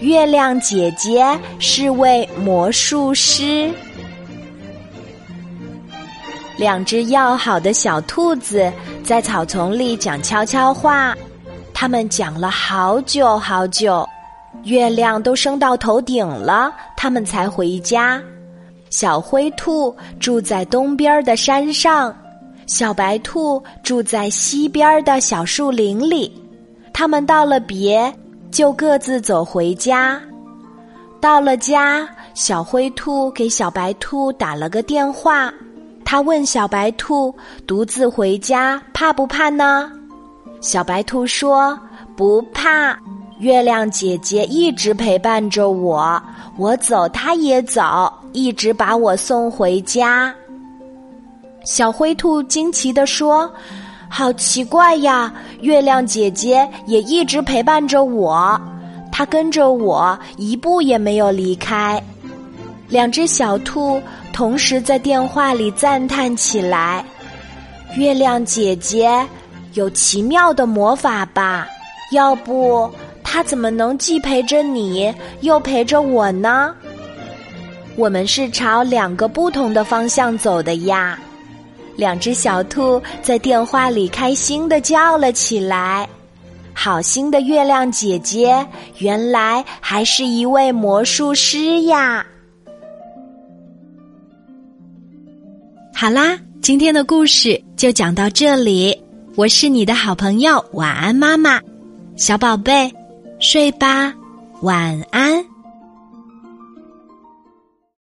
月亮姐姐是位魔术师。两只要好的小兔子在草丛里讲悄悄话，他们讲了好久好久，月亮都升到头顶了，他们才回家。小灰兔住在东边的山上，小白兔住在西边的小树林里。他们道了别。就各自走回家。到了家，小灰兔给小白兔打了个电话。他问小白兔：“独自回家怕不怕呢？”小白兔说：“不怕，月亮姐姐一直陪伴着我，我走它也走，一直把我送回家。”小灰兔惊奇地说。好奇怪呀！月亮姐姐也一直陪伴着我，她跟着我一步也没有离开。两只小兔同时在电话里赞叹起来：“月亮姐姐有奇妙的魔法吧？要不她怎么能既陪着你又陪着我呢？我们是朝两个不同的方向走的呀。”两只小兔在电话里开心的叫了起来。好心的月亮姐姐，原来还是一位魔术师呀！好啦，今天的故事就讲到这里。我是你的好朋友，晚安，妈妈，小宝贝，睡吧，晚安。